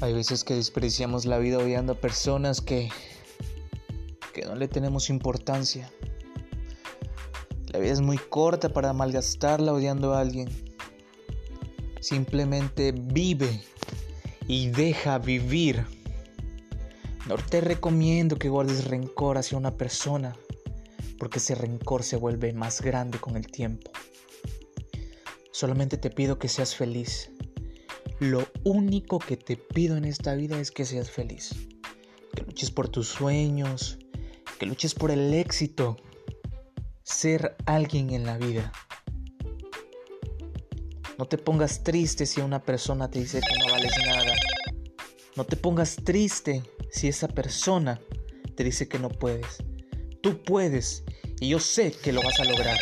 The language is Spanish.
Hay veces que despreciamos la vida odiando a personas que, que no le tenemos importancia. La vida es muy corta para malgastarla odiando a alguien. Simplemente vive y deja vivir. No te recomiendo que guardes rencor hacia una persona, porque ese rencor se vuelve más grande con el tiempo. Solamente te pido que seas feliz. Lo único que te pido en esta vida es que seas feliz. Que luches por tus sueños, que luches por el éxito. Ser alguien en la vida. No te pongas triste si una persona te dice que no vales nada. No te pongas triste si esa persona te dice que no puedes. Tú puedes y yo sé que lo vas a lograr.